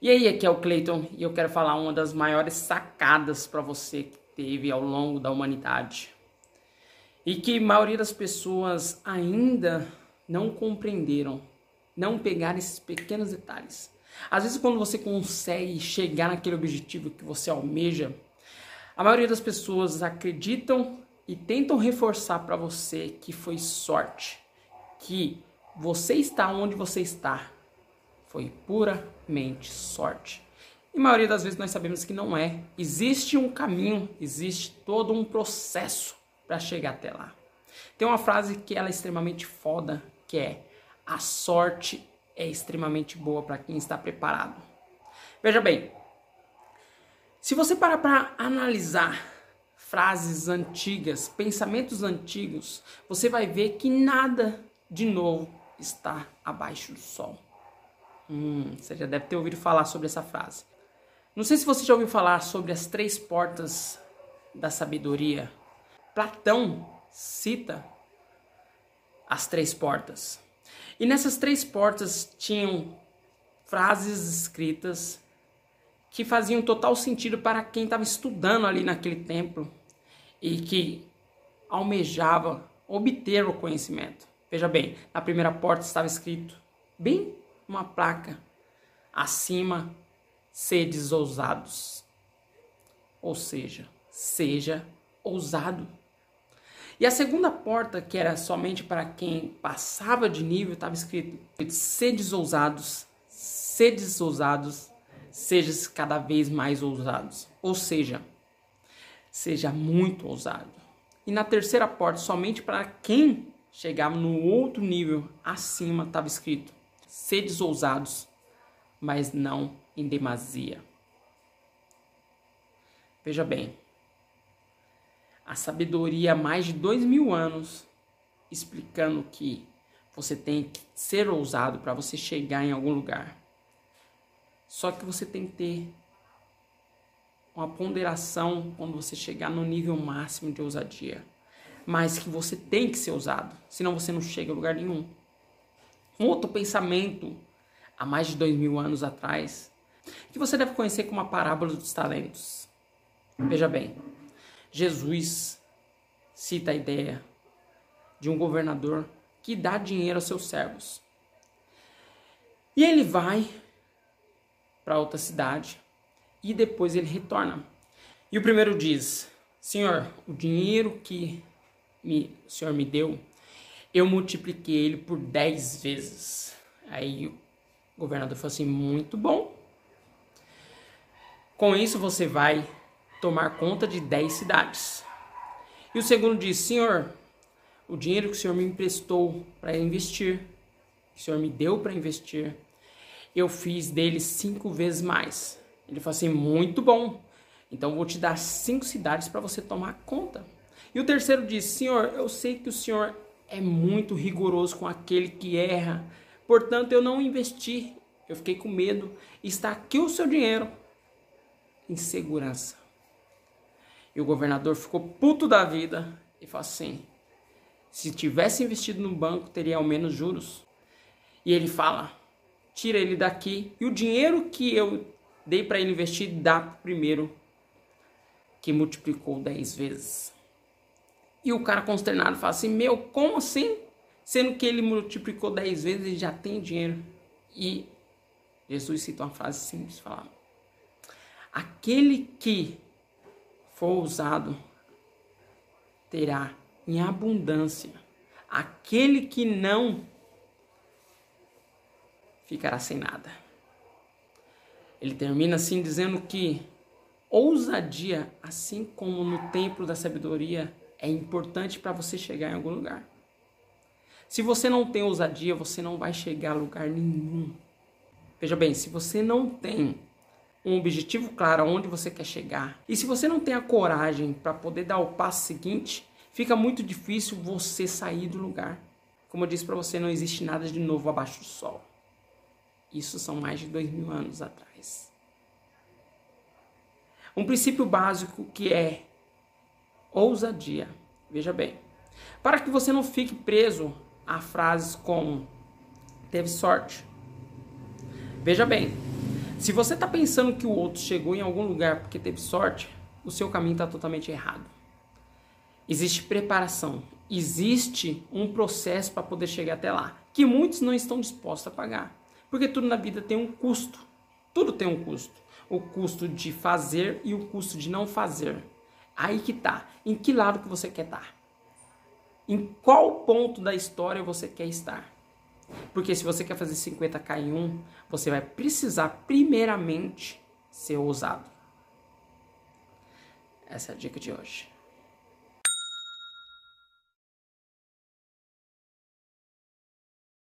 E aí, aqui é o Clayton e eu quero falar uma das maiores sacadas para você que teve ao longo da humanidade. E que a maioria das pessoas ainda não compreenderam, não pegaram esses pequenos detalhes. Às vezes, quando você consegue chegar naquele objetivo que você almeja, a maioria das pessoas acreditam e tentam reforçar para você que foi sorte, que você está onde você está foi puramente sorte. E a maioria das vezes nós sabemos que não é. Existe um caminho, existe todo um processo para chegar até lá. Tem uma frase que ela é extremamente foda, que é: a sorte é extremamente boa para quem está preparado. Veja bem, se você parar para analisar frases antigas, pensamentos antigos, você vai ver que nada de novo está abaixo do sol. Hum, você já deve ter ouvido falar sobre essa frase. Não sei se você já ouviu falar sobre as três portas da sabedoria. Platão cita as três portas. E nessas três portas tinham frases escritas que faziam total sentido para quem estava estudando ali naquele templo e que almejava obter o conhecimento. Veja bem, na primeira porta estava escrito, bem uma placa acima, sedes ousados. Ou seja, seja ousado. E a segunda porta, que era somente para quem passava de nível, estava escrito: sedes ousados, sedes ousados, sejas cada vez mais ousados. Ou seja, seja muito ousado. E na terceira porta, somente para quem chegava no outro nível acima, estava escrito: sedes ousados, mas não em demasia. Veja bem, a sabedoria há mais de dois mil anos explicando que você tem que ser ousado para você chegar em algum lugar. Só que você tem que ter uma ponderação quando você chegar no nível máximo de ousadia. Mas que você tem que ser ousado, senão você não chega a lugar nenhum um outro pensamento há mais de dois mil anos atrás, que você deve conhecer como a parábola dos talentos. Veja bem, Jesus cita a ideia de um governador que dá dinheiro aos seus servos. E ele vai para outra cidade e depois ele retorna. E o primeiro diz: Senhor, o dinheiro que me, o Senhor me deu, eu multipliquei ele por 10 vezes. Aí o governador falou assim: muito bom. Com isso você vai tomar conta de 10 cidades. E o segundo diz: Senhor, o dinheiro que o Senhor me emprestou para investir, que o Senhor me deu para investir, eu fiz dele cinco vezes mais. Ele falou assim: muito bom. Então vou te dar cinco cidades para você tomar conta. E o terceiro diz: Senhor, eu sei que o Senhor é muito rigoroso com aquele que erra. Portanto, eu não investi. Eu fiquei com medo. Está aqui o seu dinheiro em segurança. E o governador ficou puto da vida e falou assim: se tivesse investido no banco, teria ao menos juros. E ele fala: tira ele daqui e o dinheiro que eu dei para ele investir, dá primeiro que multiplicou 10 vezes. E o cara consternado fala assim: Meu, como assim? Sendo que ele multiplicou 10 vezes e já tem dinheiro. E Jesus cita uma frase simples: fala, Aquele que for usado terá em abundância. Aquele que não ficará sem nada. Ele termina assim dizendo que ousadia, assim como no templo da sabedoria, é importante para você chegar em algum lugar. Se você não tem ousadia, você não vai chegar a lugar nenhum. Veja bem, se você não tem um objetivo claro aonde você quer chegar, e se você não tem a coragem para poder dar o passo seguinte, fica muito difícil você sair do lugar. Como eu disse para você, não existe nada de novo abaixo do sol. Isso são mais de dois mil anos atrás. Um princípio básico que é ousadia. Veja bem, para que você não fique preso a frases como teve sorte. Veja bem, Se você está pensando que o outro chegou em algum lugar porque teve sorte, o seu caminho está totalmente errado. Existe preparação, existe um processo para poder chegar até lá, que muitos não estão dispostos a pagar. Porque tudo na vida tem um custo. Tudo tem um custo. O custo de fazer e o custo de não fazer. Aí que tá. Em que lado que você quer estar? Tá? Em qual ponto da história você quer estar? Porque se você quer fazer 50k em um, você vai precisar primeiramente ser ousado. Essa é a dica de hoje.